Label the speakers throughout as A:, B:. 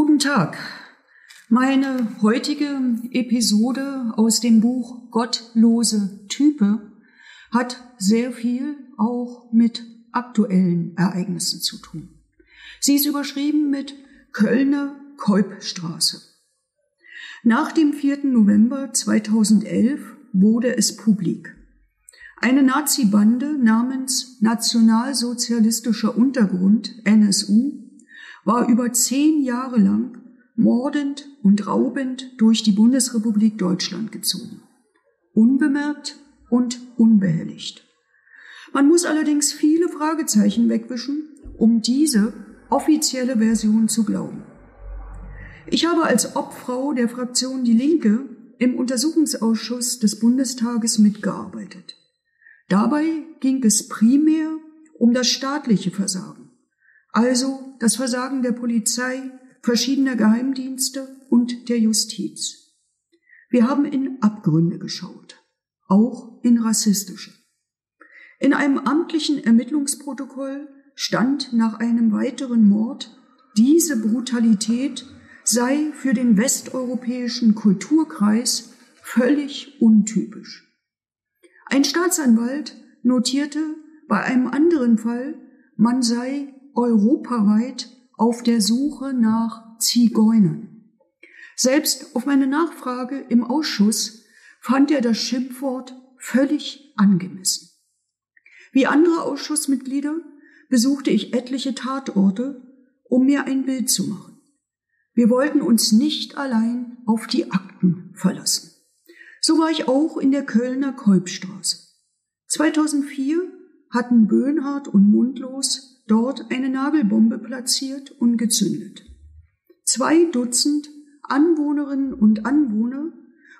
A: Guten Tag. Meine heutige Episode aus dem Buch Gottlose Type hat sehr viel auch mit aktuellen Ereignissen zu tun. Sie ist überschrieben mit Kölner Kolbstraße. Nach dem 4. November 2011 wurde es publik. Eine Nazi-Bande namens Nationalsozialistischer Untergrund NSU war über zehn Jahre lang mordend und raubend durch die Bundesrepublik Deutschland gezogen. Unbemerkt und unbehelligt. Man muss allerdings viele Fragezeichen wegwischen, um diese offizielle Version zu glauben. Ich habe als Obfrau der Fraktion Die Linke im Untersuchungsausschuss des Bundestages mitgearbeitet. Dabei ging es primär um das staatliche Versagen, also das Versagen der Polizei, verschiedener Geheimdienste und der Justiz. Wir haben in Abgründe geschaut, auch in rassistische. In einem amtlichen Ermittlungsprotokoll stand nach einem weiteren Mord, diese Brutalität sei für den westeuropäischen Kulturkreis völlig untypisch. Ein Staatsanwalt notierte bei einem anderen Fall, man sei europaweit auf der Suche nach Zigeunern. Selbst auf meine Nachfrage im Ausschuss fand er das Schimpfwort völlig angemessen. Wie andere Ausschussmitglieder besuchte ich etliche Tatorte, um mir ein Bild zu machen. Wir wollten uns nicht allein auf die Akten verlassen. So war ich auch in der Kölner Kolbstraße. 2004 hatten Böhnhardt und Mundlos dort eine Nagelbombe platziert und gezündet. Zwei Dutzend Anwohnerinnen und Anwohner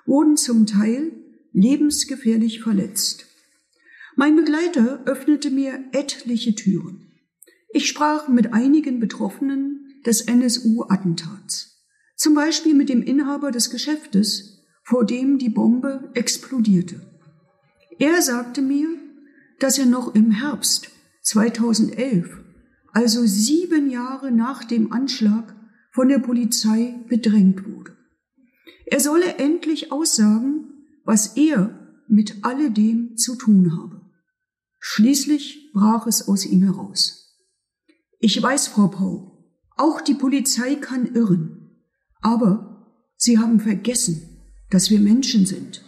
A: wurden zum Teil lebensgefährlich verletzt. Mein Begleiter öffnete mir etliche Türen. Ich sprach mit einigen Betroffenen des NSU-Attentats, zum Beispiel mit dem Inhaber des Geschäftes, vor dem die Bombe explodierte. Er sagte mir, dass er noch im Herbst 2011, also sieben Jahre nach dem Anschlag, von der Polizei bedrängt wurde. Er solle endlich aussagen, was er mit alledem zu tun habe. Schließlich brach es aus ihm heraus. Ich weiß, Frau Pau, auch die Polizei kann irren. Aber Sie haben vergessen, dass wir Menschen sind.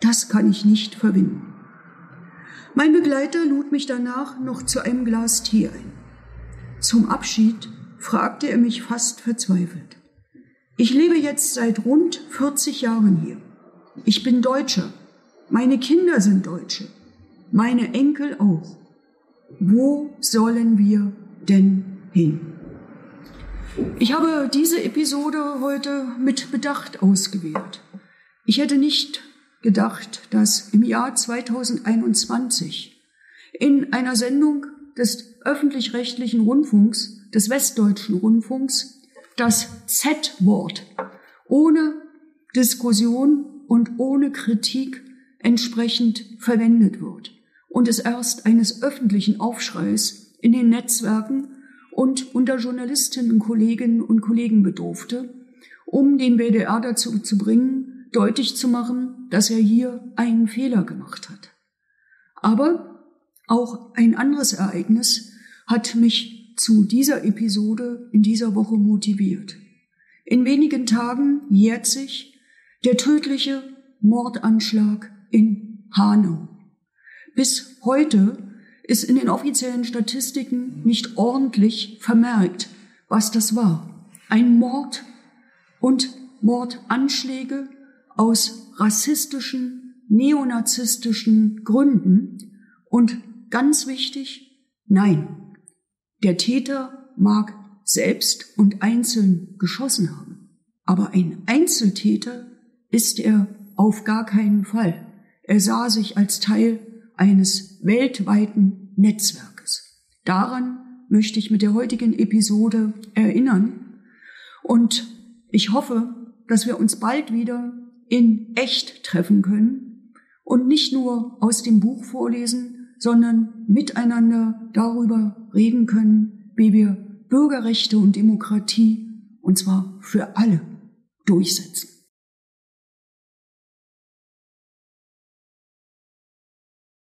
A: Das kann ich nicht verwinden. Mein Begleiter lud mich danach noch zu einem Glas Tee ein. Zum Abschied fragte er mich fast verzweifelt. Ich lebe jetzt seit rund 40 Jahren hier. Ich bin Deutscher. Meine Kinder sind Deutsche meine Enkel auch. Wo sollen wir denn hin? Ich habe diese Episode heute mit Bedacht ausgewählt. Ich hätte nicht gedacht, dass im Jahr 2021 in einer Sendung des öffentlich-rechtlichen Rundfunks, des westdeutschen Rundfunks, das Z-Wort ohne Diskussion und ohne Kritik entsprechend verwendet wird und es erst eines öffentlichen Aufschreis in den Netzwerken und unter Journalistinnen, Kolleginnen und Kollegen bedurfte, um den WDR dazu zu bringen, deutlich zu machen, dass er hier einen Fehler gemacht hat. Aber auch ein anderes Ereignis hat mich zu dieser Episode in dieser Woche motiviert. In wenigen Tagen jährt sich der tödliche Mordanschlag in Hanau. Bis heute ist in den offiziellen Statistiken nicht ordentlich vermerkt, was das war. Ein Mord und Mordanschläge aus rassistischen, neonazistischen Gründen. Und ganz wichtig, nein, der Täter mag selbst und einzeln geschossen haben. Aber ein Einzeltäter ist er auf gar keinen Fall. Er sah sich als Teil eines weltweiten Netzwerkes. Daran möchte ich mit der heutigen Episode erinnern und ich hoffe, dass wir uns bald wieder in echt treffen können und nicht nur aus dem Buch vorlesen, sondern miteinander darüber reden können, wie wir Bürgerrechte und Demokratie und zwar für alle durchsetzen.